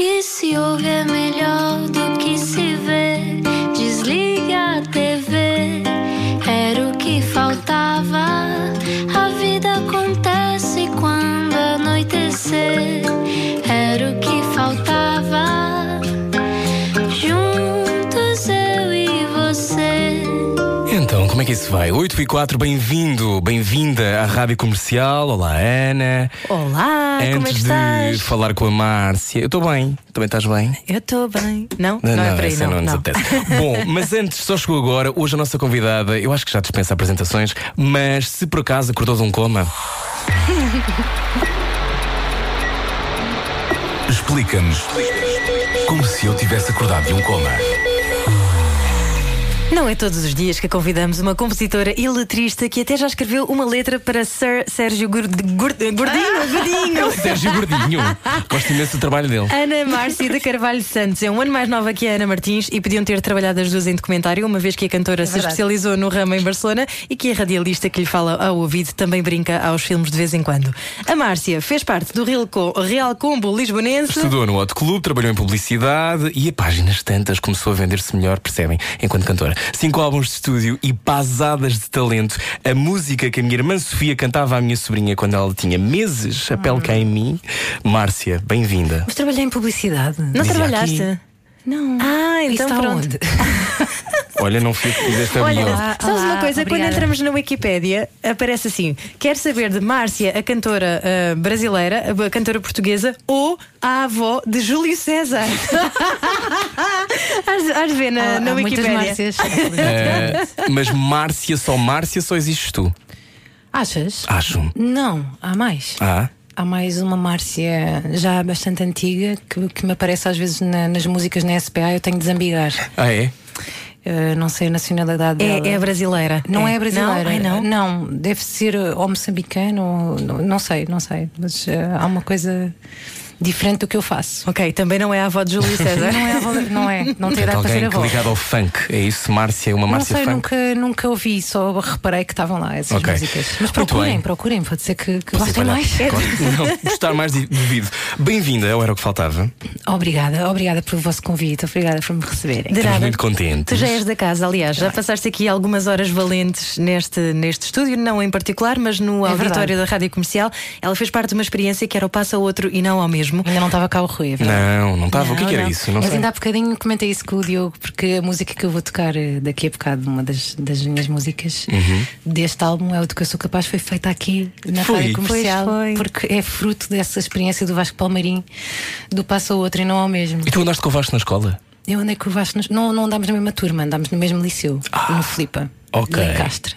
que se ouve é melhor do É vai? 8 e 4, bem-vindo, bem-vinda à Rádio Comercial. Olá, Ana. Olá, como é que Antes de estás? falar com a Márcia, eu estou bem. Também estás bem? Eu estou bem. Não? Não, é por aí, essa não. nos não. apetece. Bom, mas antes, só chegou agora, hoje a nossa convidada, eu acho que já dispensa apresentações, mas se por acaso acordou de um coma. Explica-nos como se eu tivesse acordado de um coma. Não é todos os dias que convidamos uma compositora e letrista que até já escreveu uma letra para Sir Sérgio Gord... Gord... Gordinho, Gordinho. Sérgio Gordinho. Gosto imenso do trabalho dele. Ana Márcia de Carvalho Santos é um ano mais nova que a Ana Martins e podiam ter trabalhado as duas em documentário, uma vez que a cantora se verdade. especializou no ramo em Barcelona e que a radialista que lhe fala ao ouvido também brinca aos filmes de vez em quando. A Márcia fez parte do Real, Real Combo Lisbonense. Estudou no Hot Club, trabalhou em publicidade e a páginas tantas começou a vender-se melhor, percebem? Enquanto cantora. Cinco álbuns de estúdio e pasadas de talento. A música que a minha irmã Sofia cantava à minha sobrinha quando ela tinha meses, a pele cá em mim. Márcia, bem-vinda. Mas trabalhei em publicidade. Não Dizia trabalhaste? aqui. Não. Ah, então Isso está pronto. onde? Olha, não fiz esta Olha, bio. Olá, sabes uma olá, coisa? obrigada. Quando entramos na Wikipédia, aparece assim: quer saber de Márcia, a cantora ah, brasileira, a cantora portuguesa, ou a avó de Júlio César? De ver na, Há- na Wikipédia. Márcias. Eh, mas Márcia, só Márcia, só existes tu. Achas? Acho. Não, há mais. Ah, Há mais uma Márcia já bastante antiga que, que me aparece às vezes na- nas músicas na SPA. Eu tenho de desambigar. ah é? Eu não sei a nacionalidade dela. É, é brasileira. Não é, brasileira. Não, Ai, não. Não, deve ser uh, ou moçambicano, ou, não, não sei, não sei. Mas uh, há uma coisa diferente do que eu faço. Ok, também não é a avó de Júlio César. Não é, avó- não é, não tem idade para ser avó. ligado ao funk. É isso, Márcia, uma Não Márcia sei, funk. nunca, nunca ouvi, só reparei que estavam lá essas Ok. músicas. Mas procurem, procurem, pode ser que, que gostem mais. Não, gostar mais de- duvido. Bem-vinda, era o que faltava. Obrigada, obrigada pelo vosso convite, obrigada por me receberem. De nada. muito contentes. Tu já és da casa, aliás, já passaste aqui algumas horas valentes neste, neste estúdio, não em particular, mas no É auditório verdade. da Rádio Comercial. Ela fez parte de uma experiência que era o passo a outro e não ao mesmo. Ainda não estava cá o Rui, é verdade? Não, não estava. O que, é que era não. isso? Não Mas sei. ainda há bocadinho comentei isso com o Diogo, porque a música que eu vou tocar eh, daqui a bocado, uma das, das minhas músicas Uhum. deste álbum, é o do que eu sou capaz, foi feita aqui na Foi? rádio comercial, foi. porque é fruto dessa experiência do Vasco Palmeirim, do passo ao outro e não ao mesmo. E tu andaste com o Vasco na escola? Eu andei com o Vasco, nos- não, não andámos na mesma turma, andámos no mesmo liceu, no Flipa, Ah, Ok.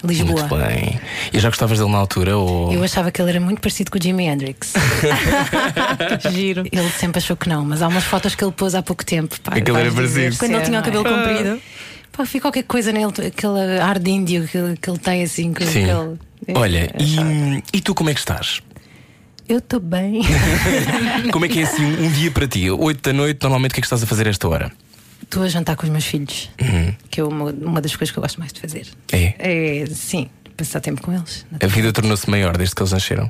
Lisboa. Muito bem. E já gostavas dele na altura? Ou... Eu achava que ele era muito parecido com o Jimi Hendrix. Giro. ele sempre achou que não, mas há umas fotos que ele pôs há pouco tempo. Pá, Aquele era parecido. Quando ele é, tinha o é? cabelo comprido. Pá, fica qualquer coisa nele, aquele ar de índio que, ele- que ele tem assim. Com Sim. aquele- é, Olha, é e, e tu como é que estás? Eu estou bem. Como é que é assim um, um dia para ti? Oito da noite, normalmente o que é que estás a fazer a esta hora? Estou a jantar com os meus filhos, Uhum. que é uma, uma das coisas que eu gosto mais de fazer. É? É, sim, passar tempo com eles. A vida tornou-se maior desde que eles nasceram?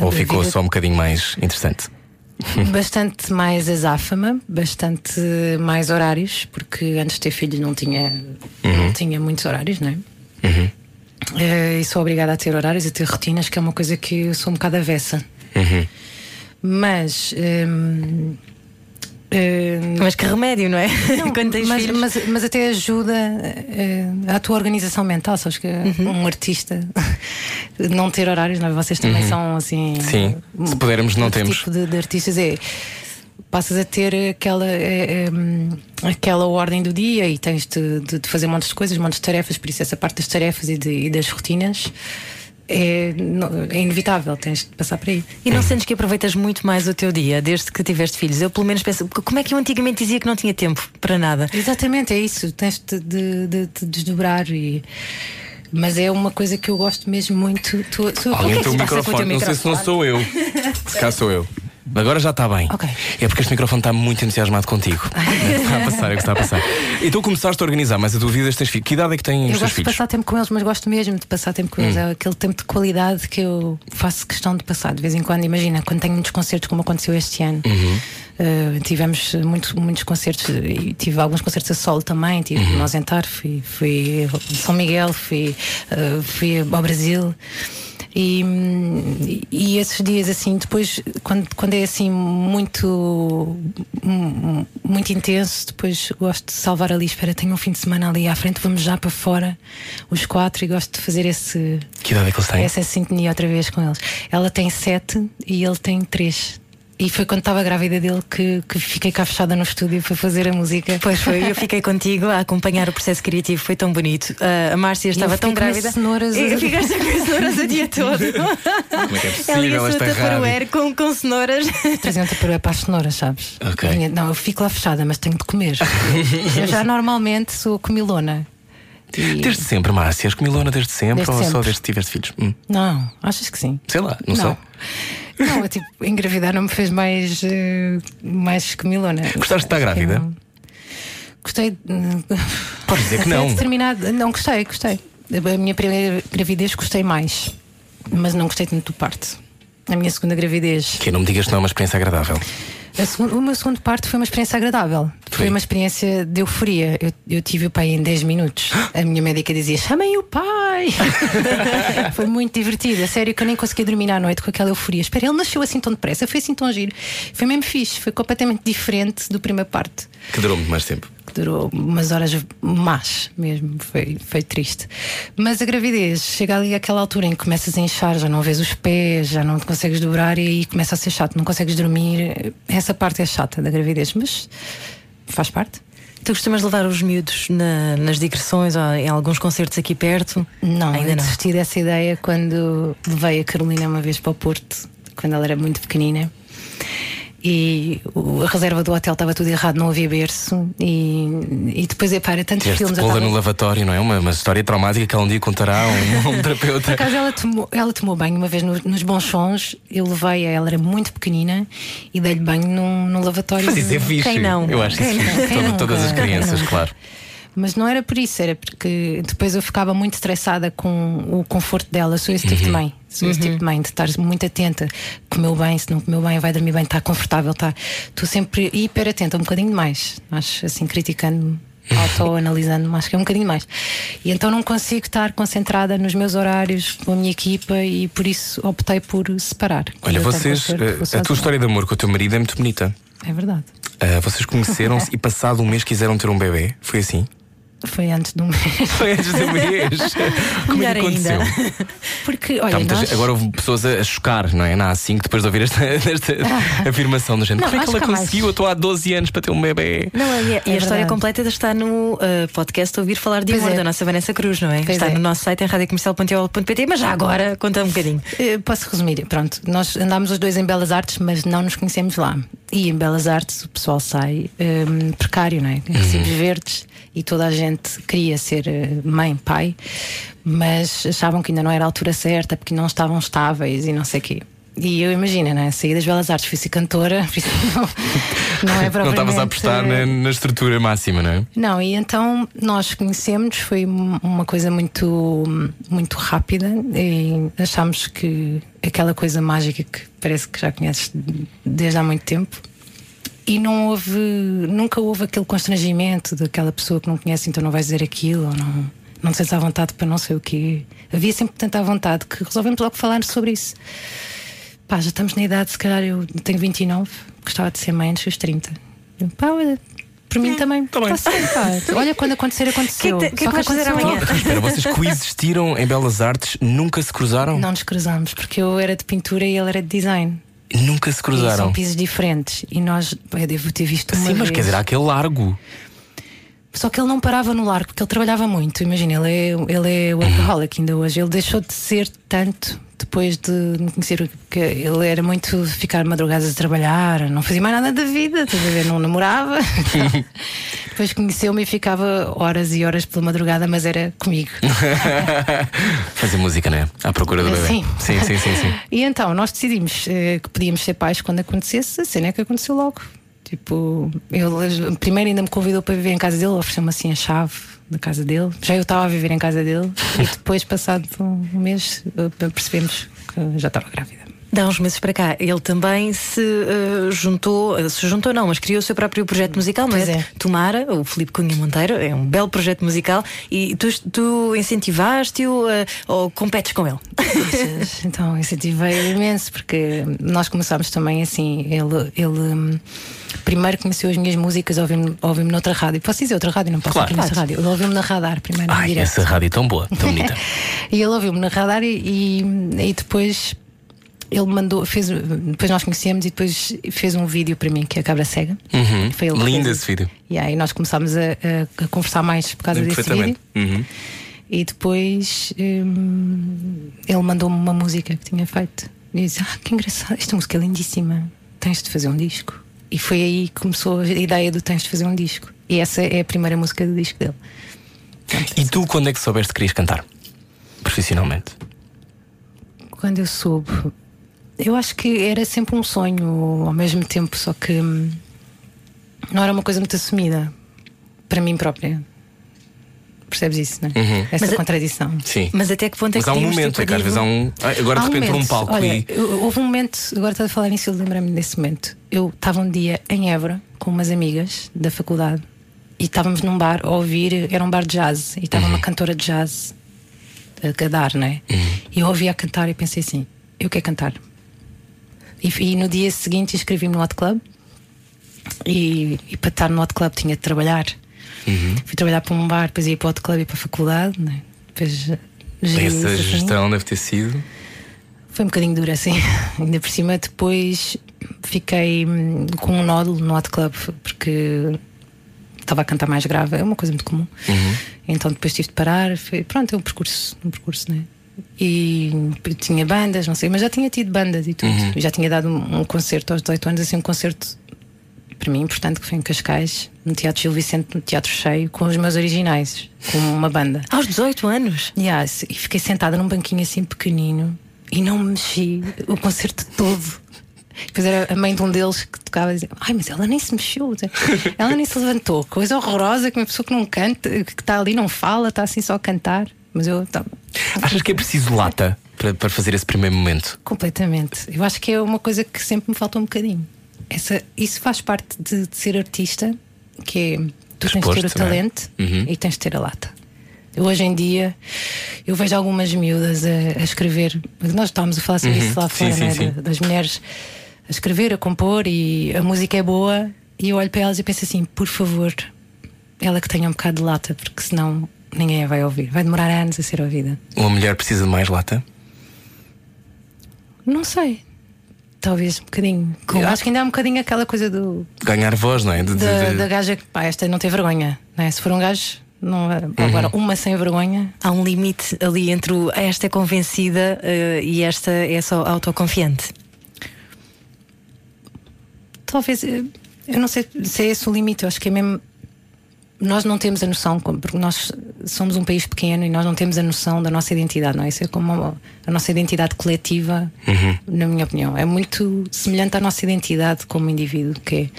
A Ou ficou vida- só um bocadinho mais interessante? Bastante mais azáfama, bastante mais horários, porque antes de ter filhos não tinha, não tinha muitos horários, não é? Eh, e sou obrigada a ter horários, a ter rotinas, que é uma coisa que eu sou um bocado avessa. Mas. hum, hum, Mas que remédio, não é? não, mas, mas, mas até ajuda eh, a tua organização mental, sabes que Uhum. um artista não ter horários, não é? Vocês também são assim. Sim, se pudermos, não temos. tipo de, de artistas é passas a ter aquela é, é, hum, aquela ordem do dia e tens de, de- de fazer montes de coisas, montes de tarefas, por isso essa parte das tarefas e, de- e das rotinas é, é inevitável, tens de passar por aí. E não sentes que aproveitas muito mais o teu dia desde que tiveste filhos? Eu, pelo menos, penso, como é que eu antigamente dizia que não tinha tempo para nada? Exatamente, é isso. Tens de, de, de te desdobrar e. Mas é uma coisa que eu gosto mesmo muito. Tu, tu, o que é que se passa com o teu microfone. Não sei se não sou eu. Se cá sou eu. Agora já está bem. Ok. É porque este microfone está muito entusiasmado contigo. está a passar, é o que está a passar. Então começaste a organizar mais a tua vida, tens filhos. Que idade é que têm os Eu teus gosto de filhos? passar tempo com eles, mas gosto mesmo de passar tempo com eles. É aquele tempo de qualidade que eu faço questão de passar de vez em quando. Imagina, quando tenho muitos concertos, como aconteceu este ano, eh, tivemos muito, muitos concertos e tive alguns concertos a solo também. Tive no Ausentar, fui, fui São Miguel, fui, eh, fui ao Brasil. E, e esses dias assim, depois, quando, quando é assim muito, muito intenso, depois gosto de salvar ali. Espera, tenho um fim de semana ali à frente, vamos já para fora, os quatro, e gosto de fazer esse, Que idade é que eles têm? essa sintonia outra vez com eles. Ela tem sete e ele tem três. E foi quando estava grávida dele que, que fiquei cá fechada no estúdio para fazer a música. Pois foi, eu fiquei contigo a acompanhar o processo criativo, foi tão bonito. Ah, a Márcia estava tão com grávida. as cenouras E a- Ficaste com as cenouras o dia todo. Como é que é Ela ia taparoeira com, com cenouras. Traziam para para as cenouras, sabes? Ok. Vinha- Não, eu fico lá fechada, mas tenho de comer. eu já normalmente sou comilona. E- Desde sempre, Márcia. És comilona desde sempre Desde ou só sempre. desde que tiveste filhos? Hum, Não, achas que sim? sei lá, não, sei. Não. É tipo, engravidar não me fez mais, eh, mais comilona. Gostaste de estar grávida? Eu- Gostei. hum, Podes dizer que não. Determinado, não, gostei, gostei. A minha primeira gravidez gostei mais, mas não gostei tanto do parto. A minha segunda gravidez. Que não me digas que não é uma experiência agradável. A segunda, o meu segundo parto foi uma experiência agradável. Foi? Uma experiência de euforia. Eu, eu tive o pai em 10 minutos. A minha médica dizia: chamem o pai! foi muito divertido. A sério que eu nem conseguia dormir à noite com aquela euforia. Espera, ele nasceu assim tão depressa, foi assim tão giro. Foi mesmo fixe, foi completamente diferente do primeiro parto. Que durou muito mais tempo. Que durou umas horas más mesmo, foi, foi triste. Mas a gravidez chega ali àquela altura em que começas a inchar, já não vês os pés, já não te consegues dobrar e aí começa a ser chato, não consegues dormir. Essa parte é chata da gravidez, mas faz parte. Tu costumas levar os miúdos na- nas digressões ou em alguns concertos aqui perto? Não, ainda eu não. desisti dessa ideia quando levei a Carolina uma vez para o Porto, quando ela era muito pequenina. E a reserva do hotel estava tudo errado, não havia berço. E, e depois, epá, era tantos Tiveste filmes. estava- no lavatório, não é? Uma, uma história traumática que ela um dia contará a um, um Por terapeuta. acaso ela tomou, ela tomou banho uma vez no- nos bons sons, eu levei-a, ela era muito pequenina e dei-lhe banho num, num lavatório. Mas isso é fixe. Quem não? Eu acho Quem isso. todas as crianças, claro. Mas não era por isso, era porque depois eu ficava muito estressada com o conforto dela. Sou esse tipo de mãe. Sou esse tipo de mãe, de estar muito atenta. Comeu bem, se não comeu bem, vai dormir bem, está confortável, está. Estou sempre hiper atenta, um bocadinho demais. Acho assim, criticando-me, auto-analisando-me, acho que é um bocadinho mais. E então não consigo estar concentrada nos meus horários com a minha equipa e por isso optei por separar. Olha, vocês, concerto, eh, a tua história de amor com o teu marido é muito bonita. É verdade. Ah, vocês conheceram-se e passado um mês quiseram ter um bebê. Foi assim? Foi antes do mês. Foi antes do mês. Como Melhor é que aconteceu? ainda. Porque, Tá, olha, muita nós... gente- agora houve pessoas a, a chocar, não é? Na A5, depois de ouvir esta, esta afirmação do género. Não, Como é que ela que há mais. conseguiu? Eu estou há 12 anos para ter um bebê. Não, e a, e a história completa está no ah, podcast Ouvir Falar de Pois Amor é. da nossa Vanessa Cruz, não é? Pois está é. no nosso site em radiocomercial.ol.pt, mas já agora conta um bocadinho. Eh, Posso resumir? Pronto, nós andámos os dois em Belas Artes, mas não nos conhecemos lá. E em Belas Artes o pessoal sai hum, precário, não é? Recibos verdes e toda a gente queria ser eh, mãe, pai, mas achavam que ainda não era a altura certa porque não estavam estáveis e não sei o quê. E eu imagino, né? Saí das Belas Artes, fui ser cantora, não, não é Não propriamente. estavas a apostar na, na estrutura máxima, não é? Não, e então nós conhecemos, foi um- uma coisa muito, muito rápida e achámos que aquela coisa mágica que parece que já conheces desde há muito tempo. E não houve, nunca houve aquele constrangimento daquela pessoa que não conhece, então não vais dizer aquilo, ou não, não te sentes à vontade para não sei o quê. Havia sempre tanta vontade que resolvemos logo falar sobre isso. Pá, já estamos na idade, se calhar eu tenho 29, gostava de ser mãe antes dos 30. Eu, Pá, olha, por mim também. tá bem. Tá certo, pá. Olha, quando acontecer, aconteceu. Que que te- que Só que vais fazer aconteceu amanhã? Espera, vocês coexistiram em Belas Artes, nunca se cruzaram? Não nos cruzamos, porque eu era de pintura e ele era de design. Nunca se E cruzaram. são pisos diferentes. E nós, eu devo ter visto uma Sim, mas vez. quer dizer, há aquele largo. Só que ele não parava no largo, porque ele trabalhava muito. Imagina, ele é, ele é workaholic ainda hoje. Ele deixou de ser tanto depois de me conhecer. Que ele era muito ficar madrugadas a trabalhar, não fazia mais nada da vida, estás a ver? Não namorava. Depois conheceu-me e ficava horas e horas pela madrugada, mas era comigo. Fazer música, não é? À procura do bebê. Sim. sim, sim, sim. sim. E então nós decidimos eh, que podíamos ser pais quando acontecesse, a cena é que aconteceu logo. Tipo, ele primeiro ainda me convidou para viver em casa dele, ofereceu-me assim a chave da casa dele. Já eu estava a viver em casa dele e depois, passado um mês, eh, percebemos que já estava grávida. Dá uns meses para cá, ele também se eh, juntou, eh, se juntou não, mas criou o seu próprio projeto musical, não Pois é? é. Tomara, o Filipe Cunha Monteiro, é um belo projeto musical e tu, tu incentivaste-o eh, ou competes com ele? Então, incentivei imenso, porque nós começámos também assim. Ele, ele hum, primeiro conheceu as minhas músicas, ouviu-me ouviu noutra rádio. Posso dizer outra rádio? Não posso Claro. aqui nessa rádio. Ele ouviu-me na radar primeiro, Ai, direto. essa rádio tão boa, tão bonita. E ele ouviu-me na radar e, e, e depois ele mandou, fez, depois nós conhecemos e depois fez um vídeo para mim que é a Cabra Cega. Uhum. Foi ele Lindo fez esse vídeo. E aí nós começámos a, a- a conversar mais por causa desse vídeo. Uhum. E depois hum, ele mandou-me uma música que tinha feito. E eu disse: Ah, que engraçado, esta música é lindíssima. Tens de fazer um disco. E foi aí que começou a ideia do tens de fazer um disco. E essa é a primeira música do disco dele. Pronto, E tu, quando é que soubeste que querias cantar? Profissionalmente. Quando eu soube, eu acho que era sempre um sonho ao mesmo tempo, só que hum, não era uma coisa muito assumida para mim própria. Percebes isso, não é? Uhum. Essa Mas a- contradição. Sim. Mas até que ponto é Mas que há um momento, é que às vezes há um. Ai, Agora Há de repente um um palco olha, e. houve um momento, agora estás a falar nisso, eu lembro-me desse momento. Eu estava um dia em Évora com umas amigas da faculdade e estávamos num bar a ouvir, era um bar de jazz, e estava uma cantora de jazz a, a dar, não é? E eu ouvia a cantar e pensei assim: eu quero cantar. E, e no dia seguinte inscrevi-me no Hot Club e, e para estar no Hot Club tinha de trabalhar. Fui trabalhar para um bar, depois ia para o Hot Club e para a faculdade, não é? Depois, Essa assim. gestão deve ter sido. Foi um bocadinho dura, assim. Ainda por cima, depois fiquei hum, com um nódulo no hot club porque estava a cantar mais grave, é uma coisa muito comum. Então depois tive de parar. Foi, pronto, é um percurso, um percurso, né? E tinha bandas, não sei, mas já tinha tido bandas e tudo. Já tinha dado um, um concerto aos 18 anos, assim, um concerto para mim importante que foi em Cascais, no Teatro Gil Vicente, no Teatro Cheio, com os meus originais, com uma banda. Aos 18 anos? Yeah, e fiquei sentada num banquinho assim pequenino e não me mexi o concerto todo. Depois era a mãe de um deles que tocava e dizia: Ai, mas ela nem se mexeu, ela nem se levantou. Coisa horrorosa que uma pessoa que não canta, que está ali não fala, está assim só a cantar. Mas eu tá, Achas que é preciso lata para, para fazer esse primeiro momento? completamente. Eu acho que é uma coisa que sempre me faltou um bocadinho. Essa, isso faz parte de, de ser artista, que é tu tens de ter o Exposto, é? talento Uhum. e tens de ter a lata. Eu, hoje em dia eu vejo algumas miúdas a, a escrever. Nós estávamos a falar sobre Uhum. isso lá Sim, fora, sim, né? sim. Da- das mulheres a escrever, a compor e a música é boa. E eu olho para elas e penso assim: por favor, ela que tenha um bocado de lata, porque senão ninguém a vai ouvir. Vai demorar anos a ser ouvida. Uma mulher precisa de mais lata? Não sei. Talvez um bocadinho. Eu acho que ainda há um bocadinho aquela coisa do, Ganhar voz, não é? De- de- da, de- da gaja que, pá, esta não tem vergonha. Não é? Se for um gajo, não, agora uma sem vergonha. Há um limite ali entre o esta é convencida eh, e esta é só autoconfiante. Talvez, eh, eu não sei se é esse o limite, eu acho que é mesmo. Nós não temos a noção, porque nós somos um país pequeno e nós não temos a noção da nossa identidade, não é? Isso é como a, a nossa identidade coletiva, na minha opinião. É muito semelhante à nossa identidade como indivíduo, que é.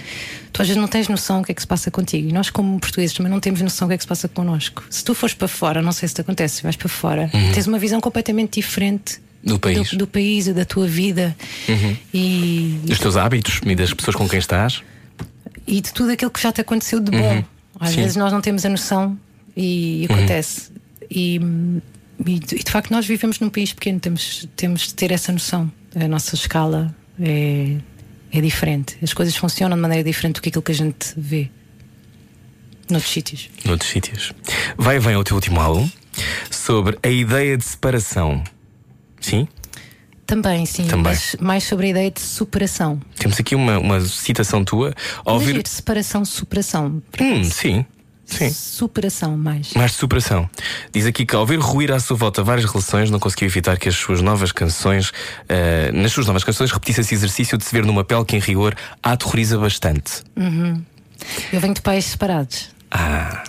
Tu às vezes não tens noção do que é que se passa contigo. E nós, como portugueses, também não temos noção do que é que se passa connosco. Se tu fores para fora, não sei se te acontece, se vais para fora, tens uma visão completamente diferente Do país. do, do país e da tua vida. E, Dos teus hábitos e das pessoas com quem estás? e de tudo aquilo que já te aconteceu de bom. Às Sim. vezes nós não temos a noção e acontece. E, e, de- e de facto nós vivemos num país pequeno, temos, temos de ter essa noção. A nossa escala é, é diferente. As coisas funcionam de maneira diferente do que aquilo que a gente vê noutros sítios. Noutros sítios. Vai e vem ao teu último álbum sobre a ideia de separação. Sim? Também, sim, Também. mas mais sobre a ideia de superação. Temos aqui uma, uma citação tua. Ao ouvir. Ouvir separação, superação. Hum, sim. Sim. Superação mais. Mais superação. Diz aqui que ao ver ruir à sua volta várias relações, não conseguiu evitar que as suas novas canções, eh, nas suas novas canções, repetisse esse exercício de se ver numa pele que, em rigor, a aterroriza bastante. Eu venho de pais separados. Ah,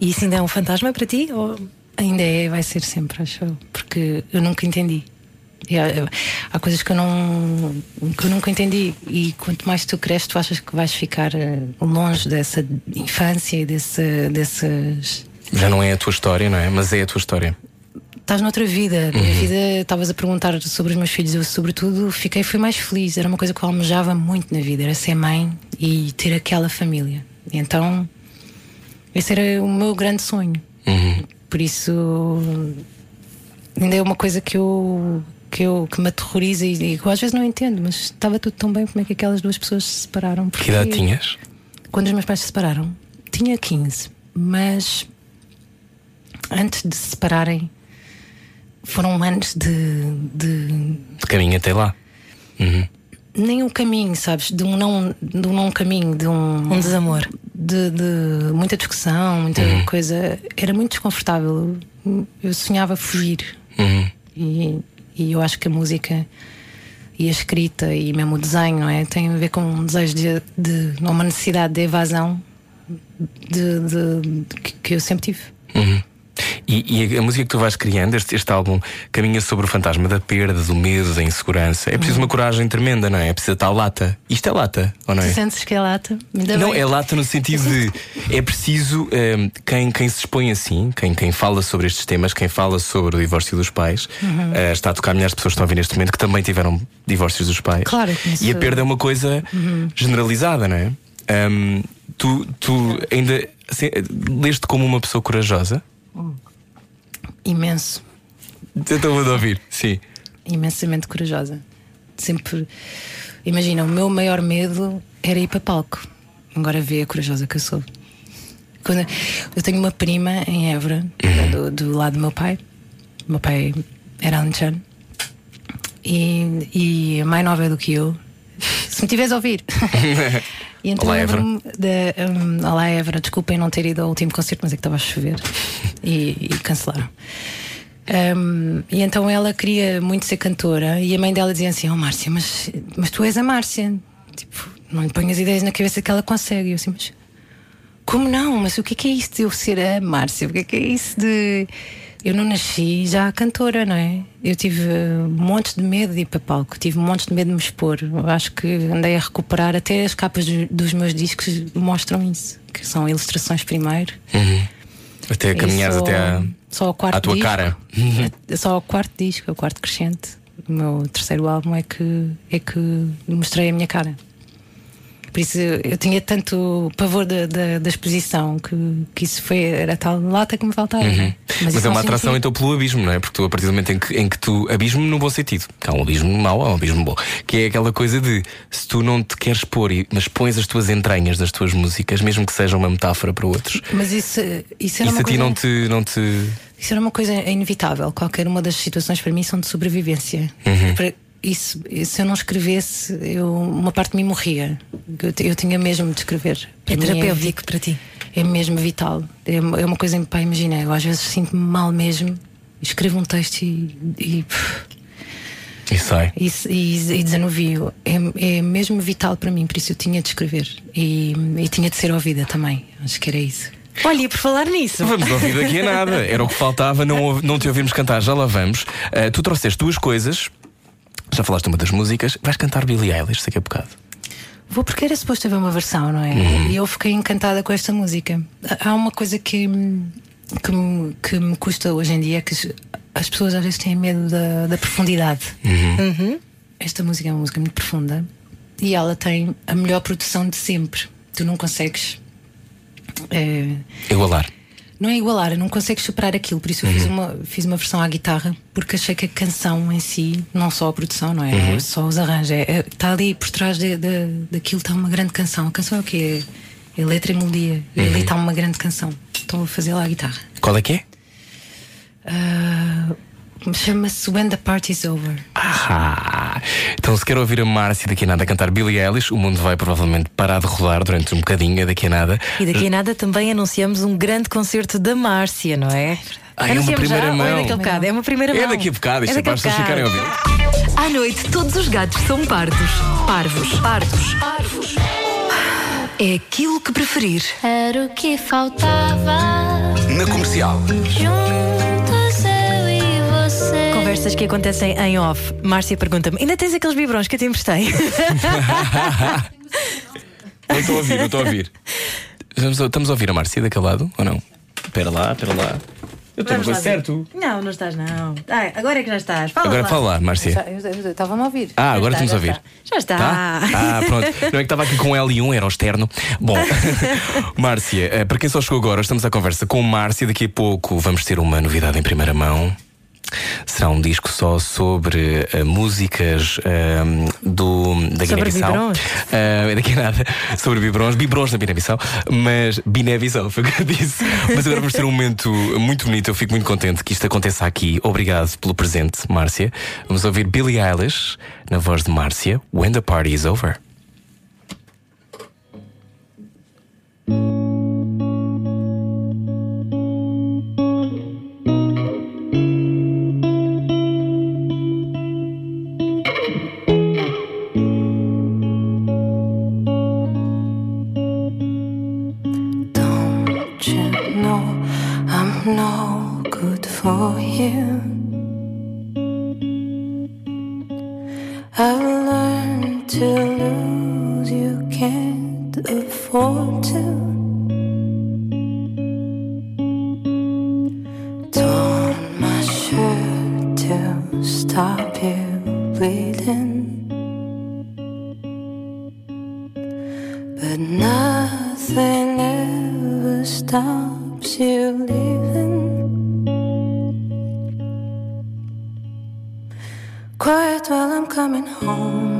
E isso ainda é um fantasma para ti? Ou... Ainda é, vai ser sempre, acho eu, porque eu nunca entendi. E há, há coisas que eu, não, que eu nunca entendi. E quanto mais tu cresces, tu achas que vais ficar eh, longe dessa infância e desse, dessas. já não é a tua história, não é? Mas é a tua história. Estás noutra vida. Minha vida, estavas a perguntar sobre os meus filhos. Eu, sobretudo, fiquei fui mais feliz. Era uma coisa que eu almejava muito na vida: era ser mãe e ter aquela família. E então, esse era o meu grande sonho. Por isso, ainda é uma coisa que eu. Que, eu, que me aterroriza e, e que às vezes não entendo, mas estava tudo tão bem como é que aquelas duas pessoas se separaram. Que idade tinhas? Quando os meus pais se separaram, tinha 15, mas antes de se separarem, foram anos de, de De caminho até lá. nem o caminho, sabes? De um não, de um não caminho, de um, Um desamor. de, de muita discussão, muita coisa. Era muito desconfortável. Eu sonhava fugir. Uhum. E, e eu acho que a música e a escrita e mesmo o desenho é? tem a ver com um desejo de, de uma necessidade de evasão de, de- que, que eu sempre tive. Uhum. E, e a música que tu vais criando, este, este álbum, caminha sobre o fantasma da perda, do medo, da insegurança. É preciso uma coragem tremenda, não é? É preciso tal lata. Isto é lata, ou não é? Tu sentes que é lata? Ainda Não, bem. é lata no sentido de é preciso ehm, quem, quem se expõe assim, quem, quem fala sobre estes temas, quem fala sobre o divórcio dos pais, Uhum. eh, está a tocar milhares de pessoas que estão a ouvir neste momento que também tiveram divórcios dos pais. Claro, mas, E a uh, perda é uma coisa generalizada, não é? Ahm, tu, tu ainda se- leste como uma pessoa corajosa? Imenso. Estou a ouvir, sim. imensamente corajosa. Sempre. Imagina, o meu maior medo era ir para palco. Agora vê a corajosa que eu sou. Quando eu tenho uma prima em Évora, do, do lado do meu pai. O meu pai era alentejano. E, e é mais nova do que eu. Se me tivesse a ouvir. E então Olá, lembro-me de, um, Olá, Évora, desculpem não ter ido ao último concerto, mas é que estava a chover e, e cancelaram. Um, e então ela queria muito ser cantora e a mãe dela dizia assim: Oh Márcia, mas, mas tu és a Márcia. Tipo, não lhe ponhas ideias na cabeça que ela consegue. Eu assim, mas como não? Mas o que é que é isso de eu ser a Márcia? O que é que é isso de. Eu não nasci já cantora, não é? Eu tive uh, montes de medo de ir para palco, tive montes de medo de me expor. Eu acho que andei a recuperar, até as capas do- dos meus discos mostram isso, que são ilustrações primeiro. Até caminhares só- até à, só ao quarto à tua disco, cara. é Só ao quarto disco, ao quarto crescente. O meu terceiro álbum é que, é que mostrei a minha cara. Por isso eu tinha tanto pavor da, da, da exposição que, que isso foi, era tal lata que me faltava. é? Mas, isso é uma atração significa- então pelo abismo, não é? Porque tu, a partir do momento em que, em que tu. Abismo no bom sentido. Que há um abismo mau, há um abismo bom. Que é aquela coisa de se tu não te queres pôr, mas pões as tuas entranhas das tuas músicas, mesmo que seja uma metáfora para outros. Mas isso, isso era Isso uma a ti coisa. não te, não te. Isso era uma coisa inevitável. Qualquer uma das situações para mim são de sobrevivência. Uhum. Para- Isso, se eu não escrevesse, eu, uma parte de mim morria. Eu, eu tinha mesmo de escrever. É Para mim terapêutico para ti. É mesmo vital. É, uma- é uma coisa, pá, imagina, eu às vezes sinto-me mal mesmo, escrevo um texto e, e, E sai. e, e, e desanuvio. É, é mesmo vital para mim, por isso eu tinha de escrever. E, e tinha de ser ouvida também. Acho que era isso. Olha, e por falar nisso. Vamos ouvir daqui a nada. Era o que faltava, não, não te ouvirmos cantar, já lá vamos. Ah, tu trouxeste duas coisas. Já falaste uma das músicas. Vais cantar Billie Eilish daqui a bocado. Vou porque era suposto haver uma versão, não é? E eu fiquei encantada com esta música. Há uma coisa que, que, me, que me custa hoje em dia, é que as pessoas às vezes têm medo da, da profundidade. Esta música é uma música muito profunda e ela tem a melhor produção de sempre. Tu não consegues. eh, Igualar. Não é igualar, não consegues superar aquilo. Por isso eu fiz, uma, fiz uma versão à guitarra, porque achei que a canção em si, não só a produção, não é? Só os arranjos. é- é- Está ali por trás de, de- daquilo, está uma grande canção. A canção é o quê? É, é letra e melodia. Ali está uma grande canção. Estou a fazer lá a guitarra. Qual é que é? Ah, Chama-se When the Party's Over. Ah, então se quer ouvir a Márcia daqui a nada cantar Billie Eilish, o mundo vai provavelmente parar de rodar durante um bocadinho daqui a nada. E daqui a nada também anunciamos um grande concerto da Márcia, não é? Ah, é uma Anunciamos primeira já, mão. É daqui a bocado, é uma primeira mão. É daqui a bocado, isto é, para as daqui pessoas a ficarem a ouvir. À noite, todos os gatos são pardos. Parvos. Pardos. é aquilo que preferir. Era o que faltava. Na comercial. Juntos. Conversas que acontecem em off. Márcia pergunta-me: ainda tens aqueles biberões que eu te emprestei? Não estou a ouvir, não estou a ouvir. Estamos a, ouvir a Márcia daquele lado ou não? Espera lá, espera lá. Eu estou ver. certo. Não, não estás, não. Ai, agora é que já estás. Fala Agora lá. fala lá, Márcia. Estava-me a ouvir. Ah, agora está, estamos a ouvir. está. Já está. Tá? Ah, pronto. Não é que estava aqui com L1, era o externo. Bom, Márcia, eh, para quem só chegou agora, estamos à conversa com Márcia. Daqui a pouco vamos ter uma novidade em primeira mão. Será um disco só sobre eh, músicas eh, do, da Guiné-Bissau. biberons. Eh, daqui a nada, sobre biberons, biberons da Guiné-Bissau, mas Guiné-Bissau foi o que eu disse. Mas agora vamos ter um momento muito bonito. Eu fico muito contente que isto aconteça aqui. Obrigado pelo presente, Márcia. Vamos ouvir Billie Eilish na voz de Márcia, When the Party is Over. But nothing ever stops you leaving. Quiet while I'm coming home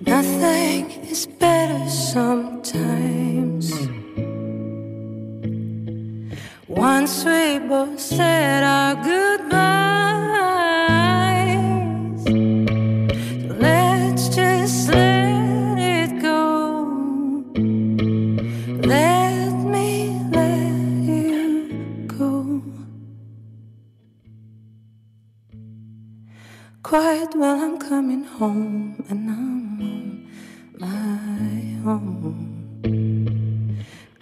nothing is better sometimes.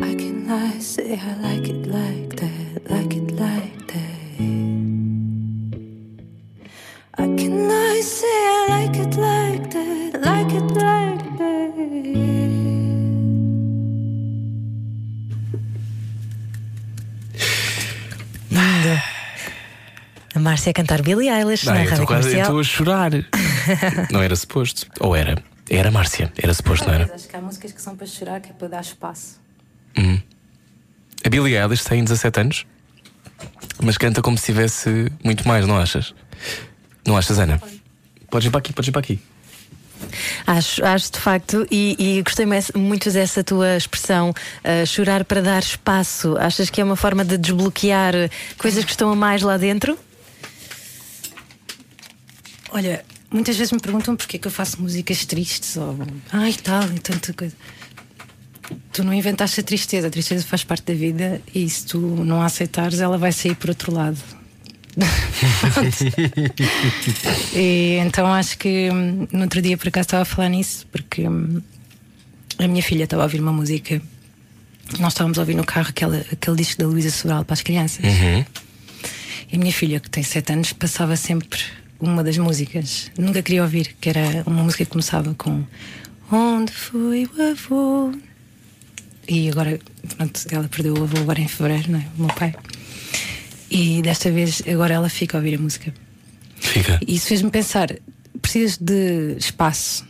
I can lie, say I like it like that, like it like that. I can lie, say I like it like that, like it like that. Linda. A Márcia a cantar Billie Eilish Não, na eu rádio estou quase eu comercial. estou a chorar. não era suposto. Ou era? Era Márcia, era suposto, não era? Acho que há músicas que são para chorar, que é para dar espaço. A Billie Eilish tem 17 anos, mas canta como se tivesse muito mais, não achas? Não achas, Ana? Podes ir para aqui, podes ir para aqui. Acho, acho de facto, e, e gostei muito dessa tua expressão, ah, chorar para dar espaço. Achas que é uma forma de desbloquear coisas que estão a mais lá dentro? Olha, muitas vezes me perguntam porque é que eu faço músicas tristes ou ai tal e tanta coisa. Tu não inventaste a tristeza, a tristeza faz parte da vida e se tu não a aceitares, ela vai sair por outro lado. e então acho que hum, no outro dia por acaso estava a falar nisso, porque hum, a minha filha estava a ouvir uma música. Nós estávamos a ouvir no carro aquele, aquele disco da Luísa Sobral para as crianças. E a minha filha, que tem 7 anos, passava sempre uma das músicas. Nunca queria ouvir, que era uma música que começava com Onde foi o avô? E agora, pronto, ela perdeu o avô agora em fevereiro, não é? O meu pai. E desta vez, agora ela fica a ouvir a música. Fica. E isso fez-me pensar: precisas de espaço.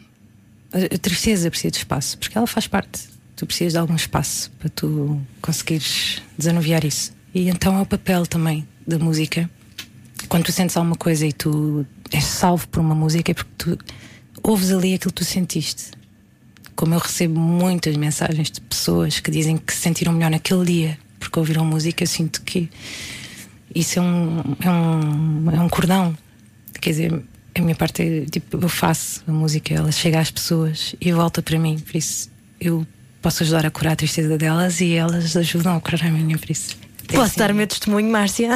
A tristeza precisa de espaço, porque ela faz parte. Tu precisas de algum espaço para tu conseguires desanuviar isso. E então é o papel também da música. Quando tu sentes alguma coisa e tu és salvo por uma música, é porque tu ouves ali aquilo que tu sentiste. Como eu recebo muitas mensagens de pessoas que dizem que se sentiram melhor naquele dia porque ouviram música, eu sinto que isso é um, é um, é um cordão. Quer dizer, a minha parte é tipo, eu faço a música, ela chega às pessoas e volta para mim, por isso eu posso ajudar a curar a tristeza delas e elas ajudam a curar a minha, por isso. Posso assim. dar o meu testemunho, Márcia?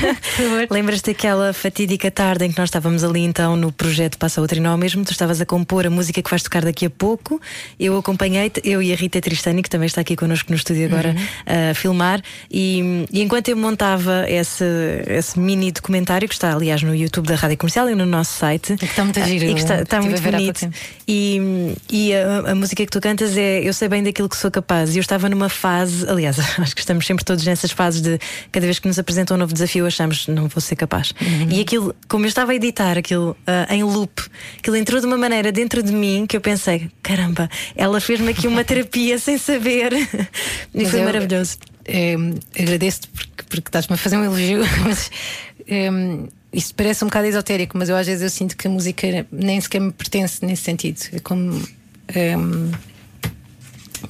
Lembras-te daquela fatídica tarde em que nós estávamos ali então no projeto Passa o Trinó mesmo? Tu estavas a compor a música que vais tocar daqui a pouco. Eu acompanhei-te, eu e a Rita Tristani, que também está aqui connosco no estúdio agora a filmar. E, e enquanto eu montava esse, esse mini documentário, que está aliás no YouTube da Rádio Comercial e no nosso site. que está muito giro, E que está, está muito bonito. E, e a, a música que tu cantas é Eu sei bem daquilo que sou capaz. E eu estava numa fase, aliás, acho que estamos sempre todos nessas fases de cada vez que nos apresenta um novo desafio, achamos não vou ser capaz. E aquilo, como eu estava a editar aquilo ah, em loop, aquilo entrou de uma maneira dentro de mim que eu pensei: caramba, ela fez-me aqui uma terapia sem saber. e foi eu- maravilhoso. É, Agradeço-te porque, porque estás-me a fazer um elogio, mas é, isso parece um bocado esotérico, mas eu às vezes eu sinto que a música nem sequer me pertence nesse sentido. É como. é,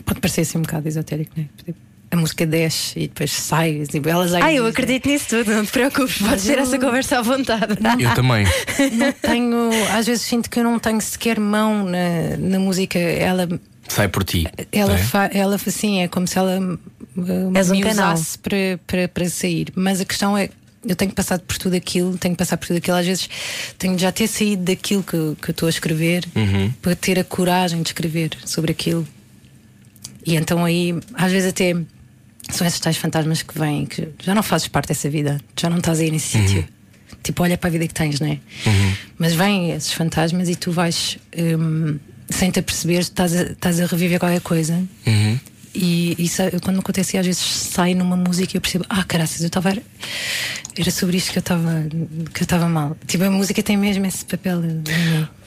pode parecer assim um bocado esotérico, não é? A música desce e depois sai, tipo, elas Ah, eu acredito nisso tudo, não te preocupes, podes ter eu- essa conversa à vontade. Eu também. Não tenho, às vezes sinto que eu não tenho sequer mão na, na música. Ela Sai por ti. Ela, é? fa, ela assim, é como se ela És um me canal. usasse para, para, para sair. Mas a questão é. Eu tenho passado por tudo aquilo, tenho que passar por tudo aquilo. Às vezes tenho de já ter saído daquilo que, que eu estou a escrever Uhum. para ter a coragem de escrever sobre aquilo. E então aí, às vezes até são esses tais fantasmas que vêm, que já não fazes parte dessa vida, já não estás aí nesse sítio. Tipo, olha para a vida que tens, não é? Mas vêm esses fantasmas e tu vais, hum, sem te aperceber, estás a, estás a reviver qualquer coisa. E isso, quando me acontece, às vezes sai numa música e eu percebo, ah, caraças, eu estava. Era sobre isto que eu estava que eu estava mal. Tipo, a música tem mesmo esse papel. mim.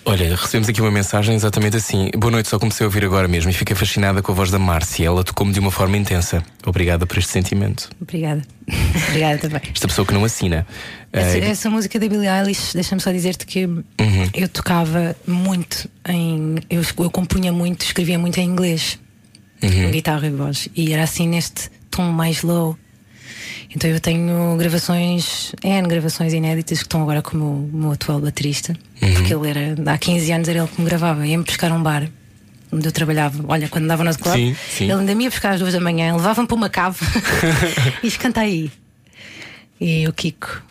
Olha, recebemos aqui uma mensagem exatamente assim. Boa noite, só comecei a ouvir agora mesmo e fiquei fascinada com a voz da Márcia. Ela tocou-me de uma forma intensa. Obrigada por este sentimento. Obrigada. Obrigada também. Esta pessoa que não assina. Essa, Eh, essa música da Billie Eilish, deixa-me só dizer-te que Uhum. eu tocava muito em. Eu, eu compunha muito, escrevia muito em inglês, Uhum. guitarra e voz, e era assim neste tom mais low. Então eu tenho gravações, N gravações inéditas que estão agora com o meu, atual baterista, Uhum. porque ele era, há 15 anos era ele que me gravava, ia-me buscar a um bar. Onde eu trabalhava, olha, quando andava no club, Sim, sim. ele ainda me ia buscar às duas da manhã, levava-me para uma cave e canta aí. E o Kiko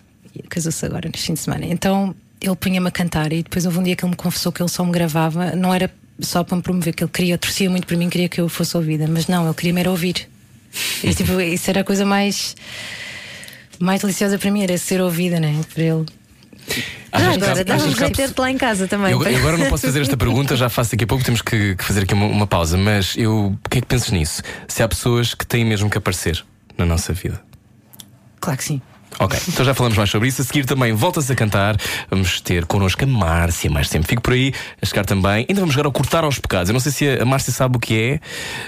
casou-se agora neste fim de semana. Então ele punha-me a cantar e depois houve um dia que ele me confessou que ele só me gravava, não era só para me promover, que ele queria, torcia muito por mim, queria que eu fosse ouvida, mas não, ele queria-me era ouvir. E tipo, isso era a coisa mais, mais deliciosa para mim, era ser ouvida, né? Para ele. Ah, agora dá-nos de ter-te lá em casa também. Eu, eu agora não posso fazer esta pergunta, já faço daqui a pouco, temos que, que fazer aqui uma, uma pausa. Mas eu, o que é que pensas nisso? Se há pessoas que têm mesmo que aparecer na nossa vida. Claro que sim. Ok, então já falamos mais sobre isso. A seguir também voltas a cantar. Vamos ter connosco a Márcia mais tempo. Fico por aí a chegar também. Ainda vamos jogar ao cortar aos pecados. Eu não sei se a Márcia sabe o que é,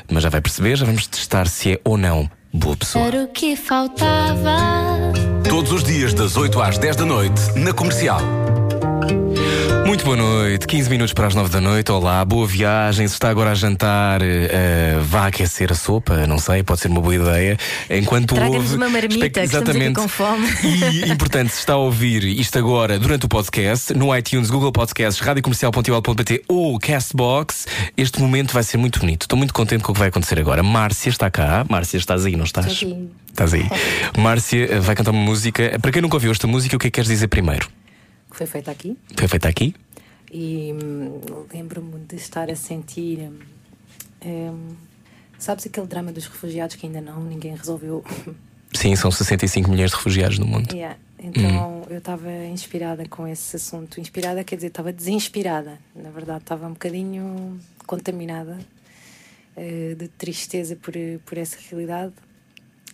mas já vai perceber. Já vamos testar se é ou não boa pessoa. Era o que faltava. Todos os dias das 8 às 10 da noite na comercial. Muito boa noite, 15 minutos para as 9 da noite. Olá, boa viagem. Se está agora a jantar, uh, vá aquecer a sopa, não sei, pode ser uma boa ideia. Enquanto Traga-nos ouve. uma marmita, aqui com fome. E importante, se está a ouvir isto agora durante o podcast, no iTunes, Google Podcasts, radiocomercial.pt ou Castbox, este momento vai ser muito bonito. Estou muito contente com o que vai acontecer agora. Márcia está cá. Márcia, estás aí, não estás? Estou aqui. Estás aí. Márcia eh, vai cantar uma música. Para quem nunca ouviu esta música, o que é que queres dizer primeiro? Que foi feita aqui Foi feita aqui? e hum, lembro-me de estar a sentir. hum, hum, sabes aquele drama dos refugiados que ainda não, ninguém resolveu? Sim, são 65 milhões de refugiados no mundo. Yeah, Então eu estava inspirada com esse assunto. Inspirada quer dizer, estava desinspirada. Na verdade, estava um bocadinho contaminada eh, de tristeza por, por essa realidade.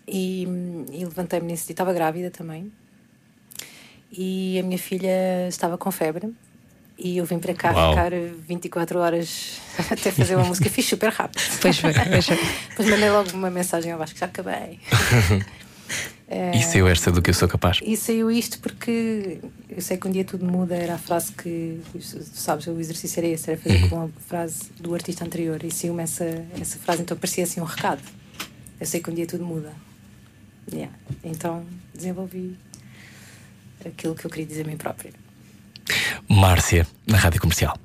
E, hum, e levantei-me nesse dia. Estava grávida também. E a minha filha estava com febre. E eu vim para cá Uau. ficar 24 horas até fazer uma música. Fiz super rápido. Pois foi, pois foi. Depois mandei logo uma mensagem ao Vasco: já acabei. Eh, E saiu esta do que eu sou capaz. e saiu isto porque eu sei que um dia tudo muda, era a frase que, tu sabes, o exercício era esse, era fazer com a frase do artista anterior. E saiu-me essa, essa frase, então parecia assim um recado. Eu sei que um dia tudo muda. Yeah. Então desenvolvi aquilo que eu queria dizer a mim própria. Márcia, na rádio comercial.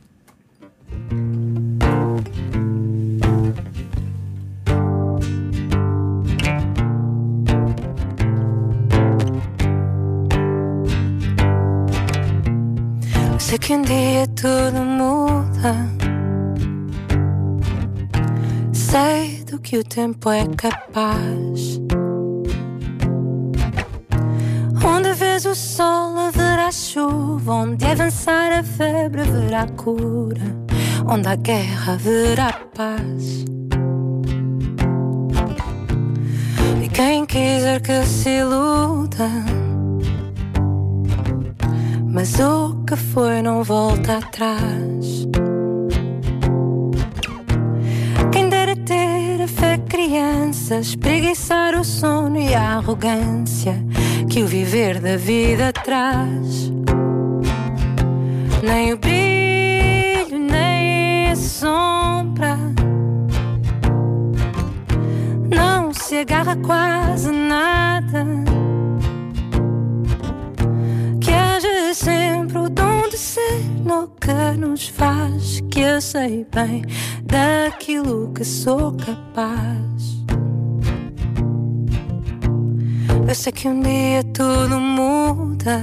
Sei que um dia tudo muda. Sei do que o tempo é capaz. Vês o sol, haverá chuva. Onde avançar a febre, haverá cura. Onde há guerra, haverá paz. E quem quiser que se iluda. Mas o que foi não volta atrás. Quem dera ter a fé criança, espreguiçar o sono e a arrogância que o viver da vida traz. Nem o brilho, nem a sombra. Não se agarra quase nada que haja sempre o dom de ser no que nos faz. Que eu sei bem daquilo que sou capaz. Eu sei que um dia tudo muda.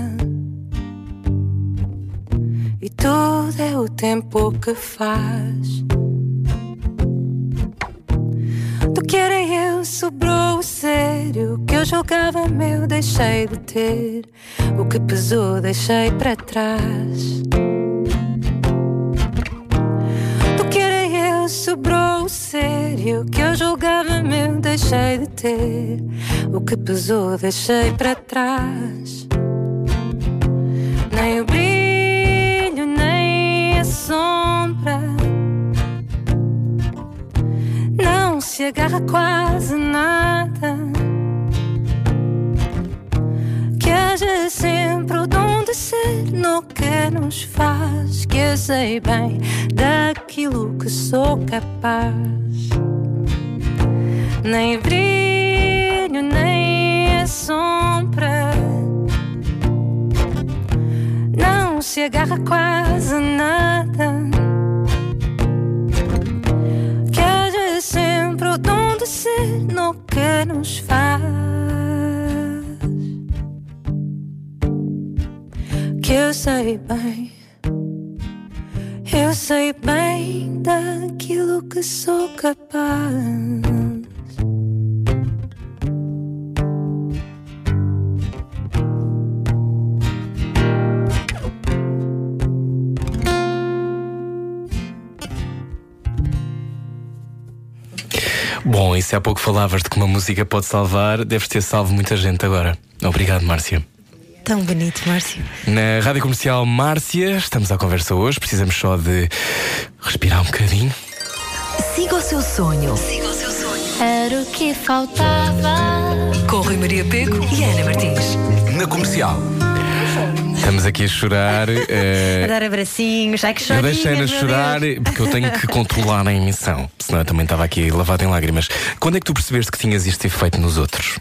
E tudo é o tempo que faz. Do que era eu sobrou o sério que eu julgava meu, deixei de ter. O que pesou, deixei para trás. Sério que eu julgava meu, deixei de ter. O que pesou, deixei para trás. Nem o brilho, nem a sombra não se agarra quase nada. Que haja sempre o dom de ser no que nos faz. Que eu sei bem daquilo que sou capaz. Nem brilho, nem a sombra. Não se agarra quase nada. Que haja sempre o dom de ser no que nos faz. Que eu sei bem, eu sei bem daquilo que sou capaz. E se há pouco falavas de que uma música pode salvar, deves ter salvo muita gente agora. Obrigado, Márcia. Tão bonito, Márcio. Na rádio comercial Márcia, estamos à conversa hoje. Precisamos só de respirar um bocadinho. Siga o seu sonho. Era o que faltava. Com Rui Maria Peco e Ana Martins. Na comercial. Estamos aqui a chorar. A eh, dar abracinhos, ai que eu deixei-na meu chorar Deus. porque eu tenho que controlar a emissão. Senão eu também estava aqui lavado em lágrimas. Quando é que tu percebeste que tinhas este efeito nos outros?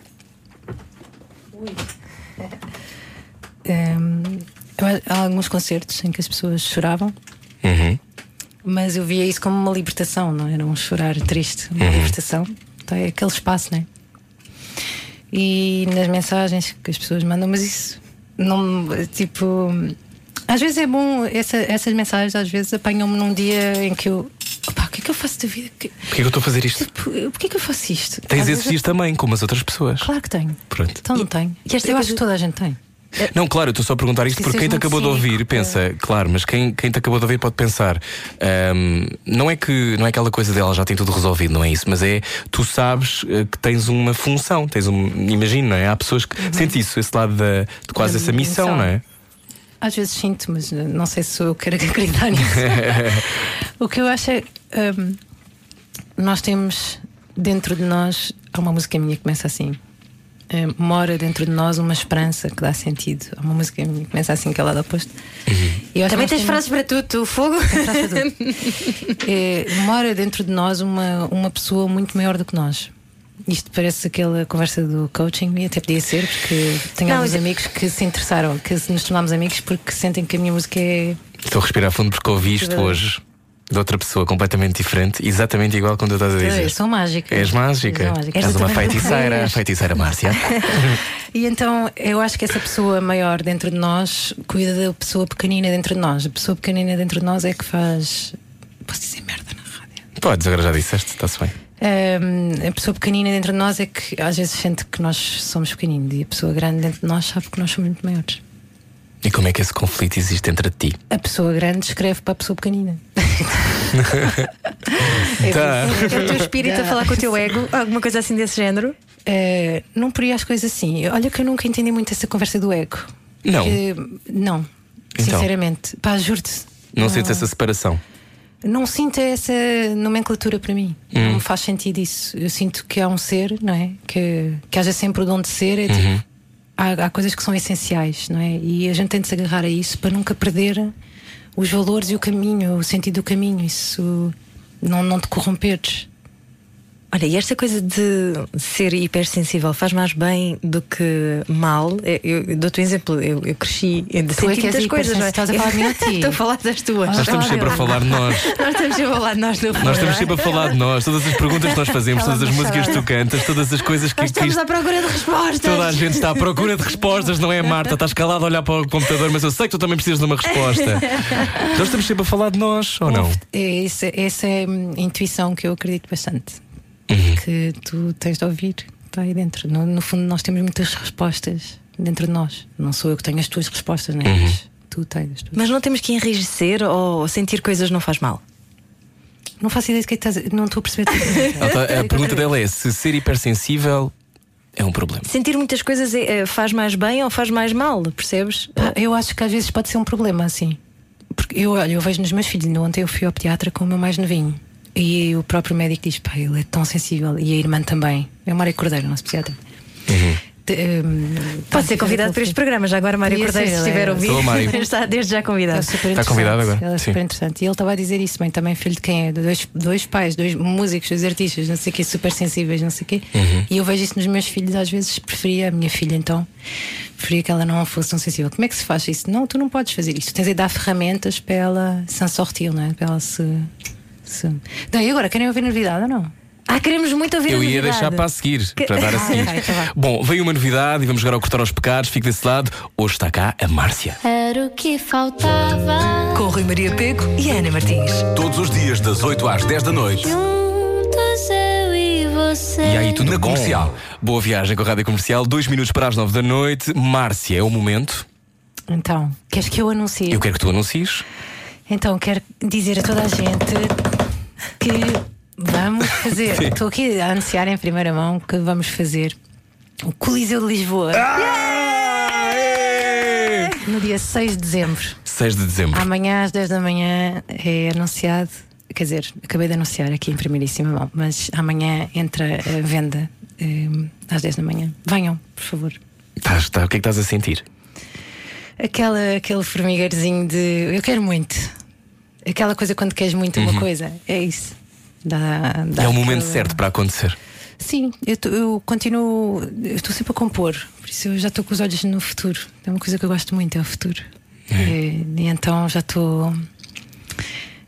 Hum, eu- há alguns concertos em que as pessoas choravam, Uhum. mas eu via isso como uma libertação, não era um chorar triste, uma libertação. Então é aquele espaço, não é? E nas mensagens que as pessoas mandam, mas isso não tipo. Às vezes é bom, essa- essas mensagens às vezes apanham-me num dia em que eu. Opá, o que é que eu faço da vida? Que- Porquê que eu estou a fazer isto? Tipo, porquê que eu faço isto? Tens Às esses vezes- dias também, como as outras pessoas. Claro que tenho. Pronto. Então não tenho. e esta eu coisa- acho que toda a gente tem. Não, claro, eu estou só a perguntar isto porque quem te acabou de muito ouvir cínico, pensa, claro, mas quem, quem te acabou de ouvir pode pensar, ahm, não é que não é aquela coisa dela já tem tudo resolvido, não é isso, mas é tu sabes eh, que tens uma função, tens um. Imagino, não é? Há pessoas que sentem isso, esse lado da, de quase Uhum. Da essa missão, missão. não é? Às vezes sinto, mas não sei se eu quero acreditar nisso. o que eu acho é. hum, nós temos dentro de nós. Há uma música minha que começa assim. Hum, mora dentro de nós uma esperança que dá sentido. Há uma música que começa assim, que é lá do oposto. Uhum. Também tens temos- frases para tudo, tu, fogo. Frase para tudo. É, mora dentro de nós uma, uma pessoa muito maior do que nós. Isto parece aquela conversa do coaching, e até podia ser, porque tenho Não, alguns amigos que se interessaram, que nos tornámos amigos porque sentem que a minha música é. Estou a respirar fundo porque ouvi isto Verdade. hoje de outra pessoa completamente diferente, exatamente igual quando estás a dizer. Eu sou mágica. És mágica. Sou mágica. És uma feiticeira, és. feiticeira Márcia. E então eu acho que essa pessoa maior dentro de nós cuida da pessoa pequenina dentro de nós. A pessoa pequenina dentro de nós é que faz. Posso dizer merda na rádio? Podes, agora já disseste, está-se bem. Hum, a pessoa pequenina dentro de nós é que às vezes sente que nós somos pequeninos e a pessoa grande dentro de nós sabe que nós somos muito maiores. E como é que esse conflito existe entre ti? A pessoa grande escreve para a pessoa pequenina. Tá. É o teu espírito a falar com o teu ego, alguma coisa assim desse género. Eh, não por aí as coisas assim. Olha que eu nunca entendi muito essa conversa do ego. Não. Não, Então? sinceramente. Pá, juro-te. Não sentes essa separação? Não sinto essa nomenclatura para mim. Hum. Não me faz sentido isso. Eu sinto que há um ser, não é? Que, que haja sempre o dom de ser. É tipo, Uhum. Há, há coisas que são essenciais, não é? E a gente tem de se agarrar a isso para nunca perder os valores e o caminho, o sentido do caminho. Isso não, não te corromperes. Olha, e esta coisa de ser hipersensível faz mais bem do que mal? É, Eu, eu dou-te um exemplo, eu, eu cresci de Tu é muitas coisas, não é? Estás a falar de ti? Estou a falar das tuas. Nós estamos sempre a falar de nós. Nós estamos sempre a falar de nós no Nós estamos sempre a falar de nós, todas as perguntas que nós fazemos, todas as músicas que tu cantas, todas as coisas que, Nós estamos à procura de respostas. toda a gente está à procura de respostas, não é, Marta? Estás calada a olhar para o computador, mas eu sei que tu também precisas de uma resposta. Nós estamos sempre a falar de nós, ou não? É, essa, essa é a intuição que eu acredito bastante. Uhum. Que tu tens de ouvir. Está aí dentro. No, no fundo, nós temos muitas respostas dentro de nós. Não sou eu que tenho as tuas respostas, não é? Uhum. Mas tu tens as tuas. Mas não temos que enrijecer ou sentir coisas não faz mal. Não faço ideia de que é que estás. Não estou a perceber. Ela tá- a pergunta dela é: se ser hipersensível é um problema. Sentir muitas coisas é- é- faz mais bem ou faz mais mal, percebes? Pá, Eu acho que às vezes pode ser um problema, assim. Porque eu, olha, eu vejo nos meus filhos. Ainda Ontem eu fui ao pediatra com o meu mais novinho. E o próprio médico diz: pá, ele é tão sensível. E a irmã também. É o Mário Cordeiro, nosso pediatra. De- hum, Pode ser convidado para este programa. Já agora, Mário Cordeiro, se estiver a é- ouvir, Sou o Mário. está desde já É convidado. super Está convidado agora, Ele é sim. super interessante. E ele estava a dizer isso, mãe, também filho de quem é? De dois, dois pais, dois músicos, dois artistas, não sei o quê, super sensíveis, não sei o quê. Uhum. E eu vejo isso nos meus filhos, às vezes preferia a minha filha, então, preferia que ela não fosse tão sensível. Como é que se faz isso? Não, tu não podes fazer isso. Tens de dar ferramentas para ela se sortir, não é? Para ela se. Se... Não, e agora, querem ouvir novidade ou não? Ah, queremos muito ouvir Eu a ia deixar para a seguir, para dar a seguir. então vá. Bom, veio uma novidade e vamos jogar ao cortar aos pecados. Fique desse lado. Hoje está cá a Márcia. Era o que faltava. Com Rui Maria Peco e Ana Martins. Todos os dias, das 8 às 10 da noite. Juntos eu e você. E aí, tudo Na bom? comercial. Boa viagem com a Rádio Comercial. Dois minutos para as nove da noite. Márcia, é o momento. Então, queres que eu anuncie? Eu quero que tu anuncies. Então, quero dizer a toda a gente que vamos fazer. Estou aqui a anunciar em primeira mão que vamos fazer o Coliseu de Lisboa no dia 6 de dezembro. 6 de dezembro. Amanhã às 10 da manhã é anunciado. Quer dizer, acabei de anunciar aqui em primeiríssima mão, mas amanhã entra a venda eh, às 10 da manhã. Venham, por favor. Estás- tá, o que é que estás a sentir? Aquela, aquele formigueirozinho de eu quero muito. Aquela coisa quando queres muito uma coisa. É isso. Dá, dá Uhum. É o momento aquela- certo para acontecer. Sim, eu, tô- eu continuo. Eu estou sempre a compor. Por isso eu já estou com os olhos no futuro. É uma coisa que eu gosto muito, é o futuro. E, e então já estou.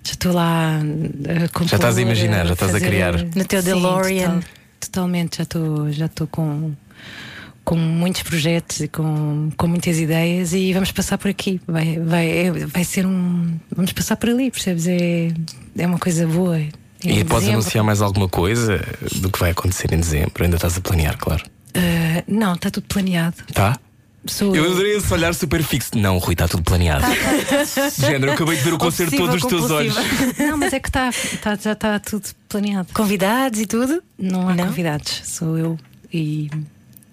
Já estou lá a compor. Já estás a imaginar, já estás a criar. No teu Sim, DeLorean. total- totalmente, já estou já estou com. Com muitos projetos e com, com muitas ideias, e vamos passar por aqui. Vai, vai, é- vai ser um. Vamos passar por ali, percebes? É, é uma coisa boa. Em E podes dezembro- anunciar mais alguma coisa do que vai acontecer em dezembro? Ainda estás a planear, claro. Ah, não, está tudo planeado. Tá? Sou Eu adorei esse olhar super fixo. Não, Rui, está tudo planeado. De género, eu acabei de ver o concerto todo Obsessiva, dos teus olhos. Não, mas é que tá, tá- já está tudo planeado. Convidados e tudo? Não há Não? convidados, sou eu e,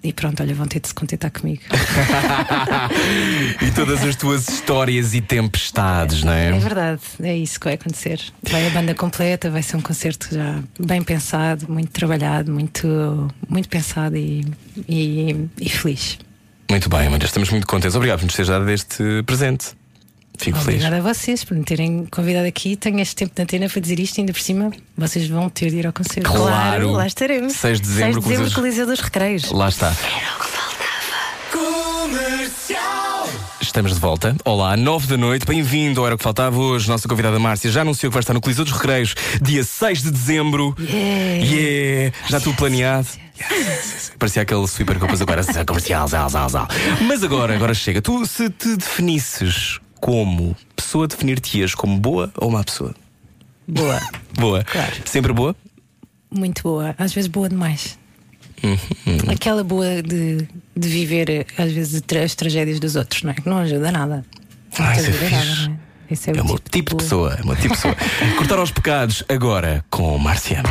e pronto, olha, vão ter de se contentar comigo. e todas as tuas histórias e tempestades, não é? É verdade, é isso que vai acontecer. Vai a banda completa, vai ser um concerto já bem pensado, muito trabalhado, muito, muito pensado e, e, e feliz. Muito bem, Amanda, estamos muito contentes. Obrigado por nos teres dado este presente. Fico feliz. Obrigada a vocês por me terem convidado aqui. Tenho este tempo de antena para dizer isto, ainda por cima, vocês vão ter de ir ao concerto. Claro. lá estaremos. 6 de dezembro, 6 de dezembro, Coliseu- Coliseu dos Recreios. Lá está. Estamos de volta. Olá, 9 da noite, bem-vindo ao Era o que Faltava hoje. Nossa convidada Márcia já anunciou que vai estar no Coliseu dos Recreios, dia 6 de dezembro. Yeah. Yeah! Já tudo planeado. Yes. Parecia aquele super que eu pus agora comercial, zal, zal, zal. Mas agora, agora chega. Tu, se te definisses como pessoa, definir-te-ias como boa ou má pessoa? Boa, Boa. Claro. Sempre boa? muito boa, às vezes boa demais. Uhum. Aquela boa de, de viver, às vezes, as tragédias dos outros, não é? Que não ajuda nada. Não Ah, é ajuda fixe. nada, não é? Esse é, É o o meu tipo de pessoa. É o meu tipo de pessoa. Cortar aos pecados agora com Márcia.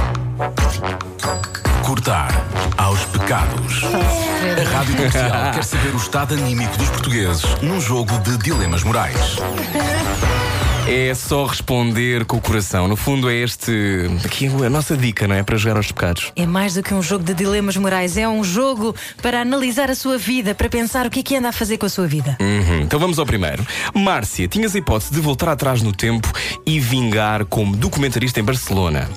Cortar aos pecados. A Rádio Comercial quer saber o estado anímico dos portugueses num jogo de dilemas morais. É só responder com o coração. No fundo, é este. Aqui é a nossa dica, não é? Para jogar aos pecados. É mais do que um jogo de dilemas morais, é um jogo para analisar a sua vida, para pensar o que é que anda a fazer com a sua vida. Uhum. Então vamos ao primeiro. Márcia, tinhas a hipótese de voltar atrás no tempo e vingar como documentarista em Barcelona.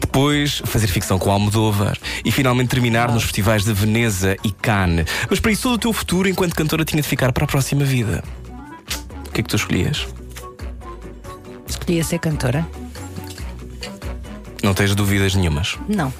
Depois fazer ficção com Almodóvar e finalmente terminar nos festivais de Veneza e Cannes. Mas para isso todo o teu futuro enquanto cantora tinha de ficar para a próxima vida. O que é que tu escolhias? Escolhia ser cantora? Não tens dúvidas nenhumas. Não.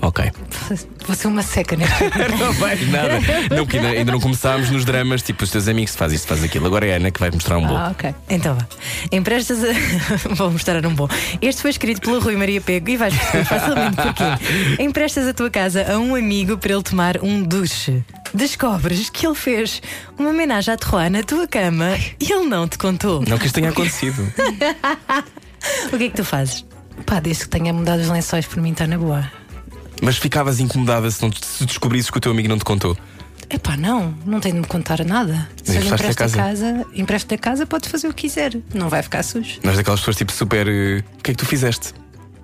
Ok. Vou ser uma seca neste Não vais nada. Não, porque ainda, ainda não começámos nos dramas, tipo os teus amigos faz isto, faz aquilo. Agora é a Ana que vai mostrar um bolo. Ah, ok. Então vá. Emprestas a. Vou mostrar um bom. Este foi escrito pelo Rui Maria Pego e vais perceber facilmente porquê. Emprestas a tua casa a um amigo para ele tomar um duche. Descobres que ele fez uma homenagem à Terroir na tua cama e ele não te contou. Não que isto tenha acontecido. O que é que tu fazes? Pá, desde que tenha mudado os lençóis por mim está na boa. Mas ficavas incomodada se, não, se descobrisses que o teu amigo não te contou. Epá, não, não tem de me contar nada. Se eu lhe a empresto a casa. casa, empresto a casa, pode fazer o que quiser. Não vai ficar sujo. Mas daquelas pessoas tipo super. eh, O que é que tu fizeste?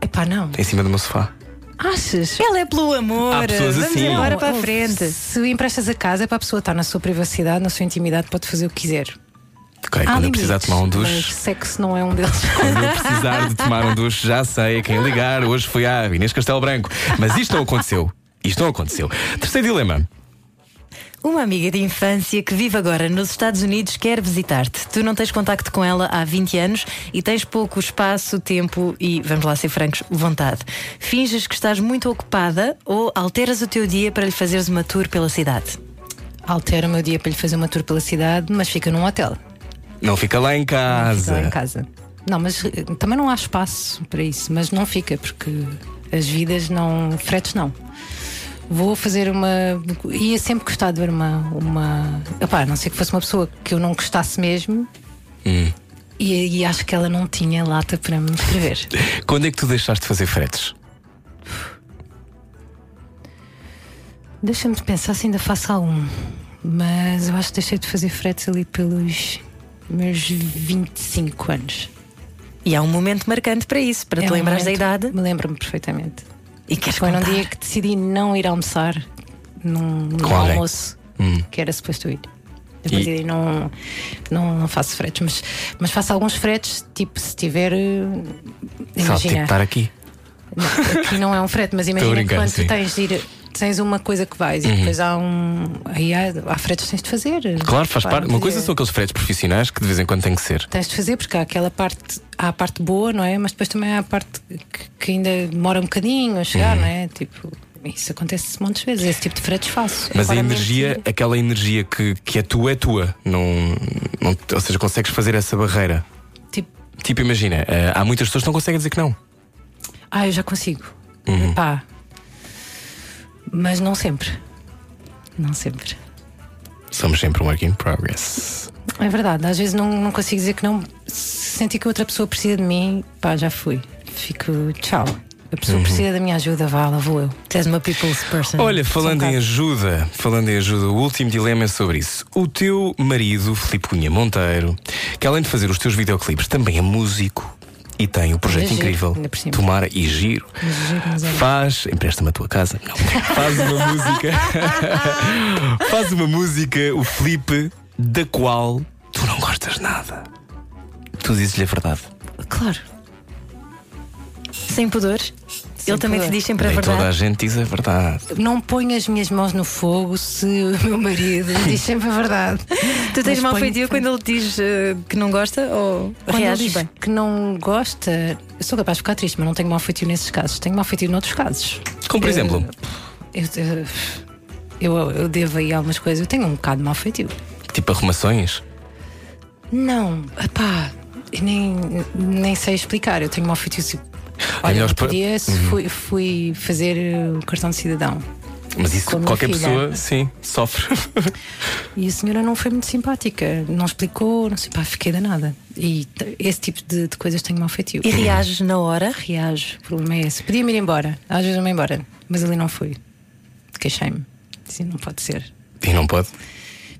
Epá, não. Em cima do meu sofá. Achas? Ela é pelo amor. Há pessoas Vamos assim. embora Não, para a frente. Se emprestas a casa é para a pessoa estar na sua privacidade, na sua intimidade, pode fazer o que quiser. Ok, Há quando eu precisar limites, tomar um Mas duche. sexo não é um deles. Quando eu precisar de tomar um duche, já sei a quem ligar. Hoje foi a Inês Castelo Branco. Mas isto não aconteceu. Isto não aconteceu. Terceiro dilema. Uma amiga de infância que vive agora nos Estados Unidos quer visitar-te. Tu não tens contacto com ela há 20 anos e tens pouco espaço, tempo e, vamos lá ser francos, vontade. Finges que estás muito ocupada ou alteras o teu dia para lhe fazeres uma tour pela cidade. Altera o meu dia para lhe fazer uma tour pela cidade, mas fica num hotel. Não fica lá em Não fica casa. lá em casa. Não, mas eh, também não há espaço para isso, mas não fica, porque as vidas não. fretes não. Vou fazer uma. Ia sempre gostar de ver uma. uma... A não ser que fosse uma pessoa que eu não gostasse mesmo. Hum. E, e acho que ela não tinha lata para me escrever. Quando é que tu deixaste de fazer fretes? Deixa-me pensar se ainda faço algum. Mas eu acho que deixei de fazer fretes ali pelos meus 25 anos. E há um momento marcante para isso, para É te um lembrares da idade Me lembro-me perfeitamente. e queres Foi num contar. dia que decidi não ir almoçar num, num alguém. almoço Hum. que era suposto ir. A partir daí não, não, não faço fretes, mas, mas faço alguns fretes, tipo se tiver. eh, Só tipo Imagina. estar aqui. Não, aqui não é um frete, mas imagina que quando sim. Tu tens de ir. Tens uma coisa que vais e depois há um. Aí há, há fretes que tens de fazer. Claro, faz parte. Uma coisa são aqueles fretes profissionais que de vez em quando tem que ser. Tens de fazer porque há aquela parte, há a parte boa, não é? Mas depois também há a parte que, que ainda demora um bocadinho a Uhum. chegar, não é? Tipo, isso acontece de vezes. Esse tipo de fretes faço. Mas a energia, aquela energia que, que é tua, é tua. Não, não, ou seja, consegues fazer essa barreira. Tipo, Tipo, imagina, eh, há muitas pessoas que não conseguem dizer que não. ah, eu já consigo. Uhum. Pá. Mas não sempre. Não sempre. Somos sempre um work in progress. É verdade, às vezes não, não consigo dizer que não. Se sentir que outra pessoa precisa de mim, pá, já fui. Fico, tchau. A pessoa Uhum. precisa da minha ajuda, vá, lá vou eu. Tu és uma people's person. Olha, falando em ajuda, falando em ajuda, o último dilema é sobre isso. O teu marido, Filipe Cunha Monteiro, que além de fazer os teus videoclipes, também é músico e tem o projeto É giro, incrível. Tomara e Giro. Giro, Faz, empresta-me a tua casa. Não. Faz uma música. faz uma música, o Filipe, da qual tu não gostas nada. Tu dizes-lhe a verdade. Claro. Sem pudor. Ele também te diz sempre a Nem toda a verdade. gente diz a verdade. Não ponho as minhas mãos no fogo se o meu marido diz sempre a verdade. Tu tens Mas mau ponho- feitio quando ele diz eh, que não gosta ou Quando ele reages diz bem? que não gosta, eu sou capaz de ficar triste, mas não tenho mau feitio nesses casos. Tenho mau feitio noutros casos. Como por exemplo, Eu, eu, eu, eu devo aí algumas coisas. Eu tenho um bocado de mau feitio. tipo arrumações. Não, eu nem, nem sei explicar. Eu tenho mau feitio. se- Olha, melhor outro dia se fui, fui fazer uh, o cartão de cidadão Mas isso qualquer filha. pessoa, sim, sofre. e a senhora não foi muito simpática. Não explicou, não sei, pá, fiquei danada. E esse tipo de, de coisas tenho mau feitio. E reages na hora? Reajo, o problema é esse. Podia-me ir embora, às vezes não me embora, mas ali não fui. Queixei-me. Disse, não pode ser. e não pode.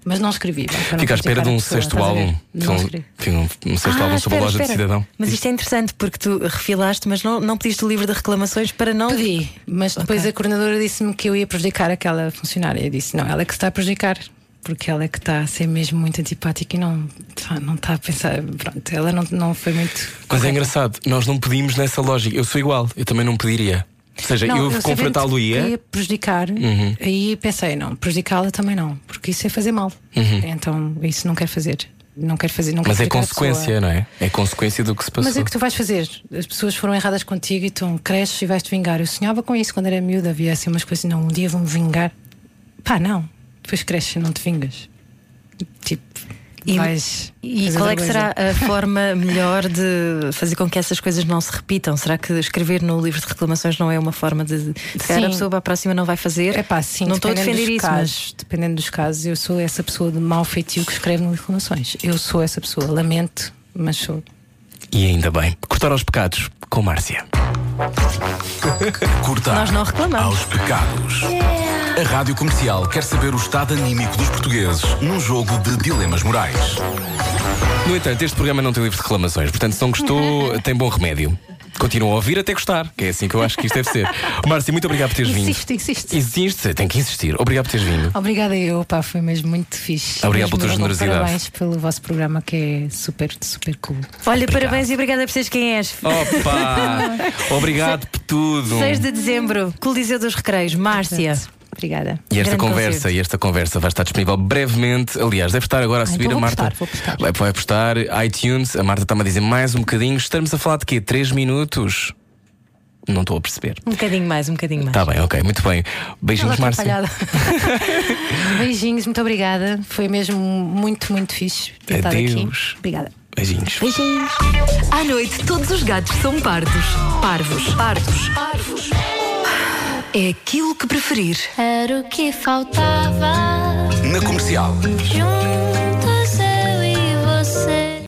Mas não escrevi. não Fica à espera de um sexto álbum. Não Um, um, um sexto álbum sobre a Ah, espera, loja de cidadão. Mas isto é interessante porque tu refilaste, mas não, não pediste o livro de reclamações para não. Pedi, mas depois Ok. a coordenadora disse-me que eu ia prejudicar aquela funcionária. Eu disse: não, ela é que se está a prejudicar. Porque ela é que está a ser mesmo muito antipática e não, tá- não está a pensar. Pronto, ela não, não foi muito. Mas é correta. engraçado, nós não pedimos nessa lógica. Eu sou igual, eu também não pediria. Ou seja, Não, eu sabendo confrontá-lo ia. ia prejudicar, Uhum. aí pensei: não, prejudicá-la também não, porque isso é fazer mal. Então, isso não quero fazer. Não quero fazer. Não Uhum. Mas quero é consequência, não é? É consequência do que se passou. Mas é que tu vais fazer. As pessoas foram erradas contigo e tu cresces e vais-te vingar. Eu sonhava com isso quando era miúda. Havia assim umas coisas, não, um dia vou-me vingar. Pá, não. Depois cresces e não te vingas. Tipo, E- vais. E qual é que será a forma melhor de fazer com que essas coisas não se repitam? Será que escrever no livro de reclamações não é uma forma de. Se calhar a pessoa para a próxima não vai fazer? É pá, sim, não estou a dependendo defender dos isso, mas. casos, Dependendo dos casos, eu sou essa pessoa de mau feitio que escreve no reclamações. Eu sou essa pessoa. Lamento, mas sou. E ainda bem. Cortar aos pecados com Márcia. Cortar Nós não reclamamos. aos pecados. A Rádio Comercial quer saber o estado anímico dos portugueses num jogo de dilemas morais. No entanto, este programa não tem livro de reclamações, portanto, se não gostou, tem bom remédio. Continua a ouvir até gostar, que é assim que eu acho que isto deve ser. Márcia, muito obrigado por teres vindo. Insiste, insiste. Insiste, tem que insistir. Obrigado por teres vindo. Obrigada eu, pá, foi mesmo muito fixe. Obrigado pela tua generosidade. Parabéns pelo vosso programa que é super, super cool. Olha, Obrigado. parabéns e obrigada por seres quem és. Opa! Obrigado por tudo. 6 de dezembro, Coliseu dos Recreios, Márcia. Obrigada. E esta Grande conversa, e esta conversa vai estar disponível brevemente. Aliás, deve estar agora a subir então a Marta. postar, vou postar. Vai, vai postar iTunes. A Marta está-me a dizer mais um bocadinho. Estamos a falar de quê? Três minutos? Não estou a perceber. Um bocadinho mais, um bocadinho mais. Está bem, ok, muito bem. Beijinhos, Toda Márcia. Beijinhos, muito obrigada. Foi mesmo muito, muito fixe estado aqui. Adeus. Obrigada. Beijinhos. Beijinhos. À noite, todos os gatos são pardos. Parvos. Pardos. Parvos. É aquilo que preferir. Era o que faltava Na Comercial. juntos.